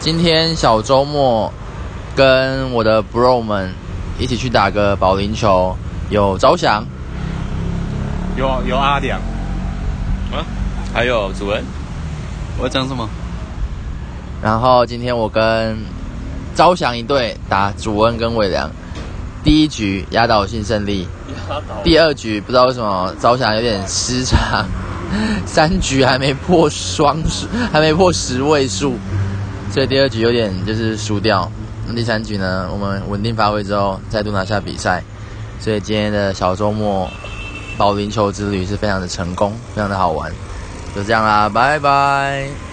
今天小周末跟我的 bro 们一起去打个保龄球，有招翔，有有阿良，啊，还有主恩，我要讲什么？然后今天我跟招翔一队打主恩跟伟良，第一局压倒性胜利，第二局不知道为什么招翔有点失常，三局还没破双数，还没破十位数，所以第二局有点就是输掉。第三局呢，我们稳定发挥之后，再度拿下比赛，所以今天的小周末保龄球之旅是非常的成功，非常的好玩。就这样啦，拜拜。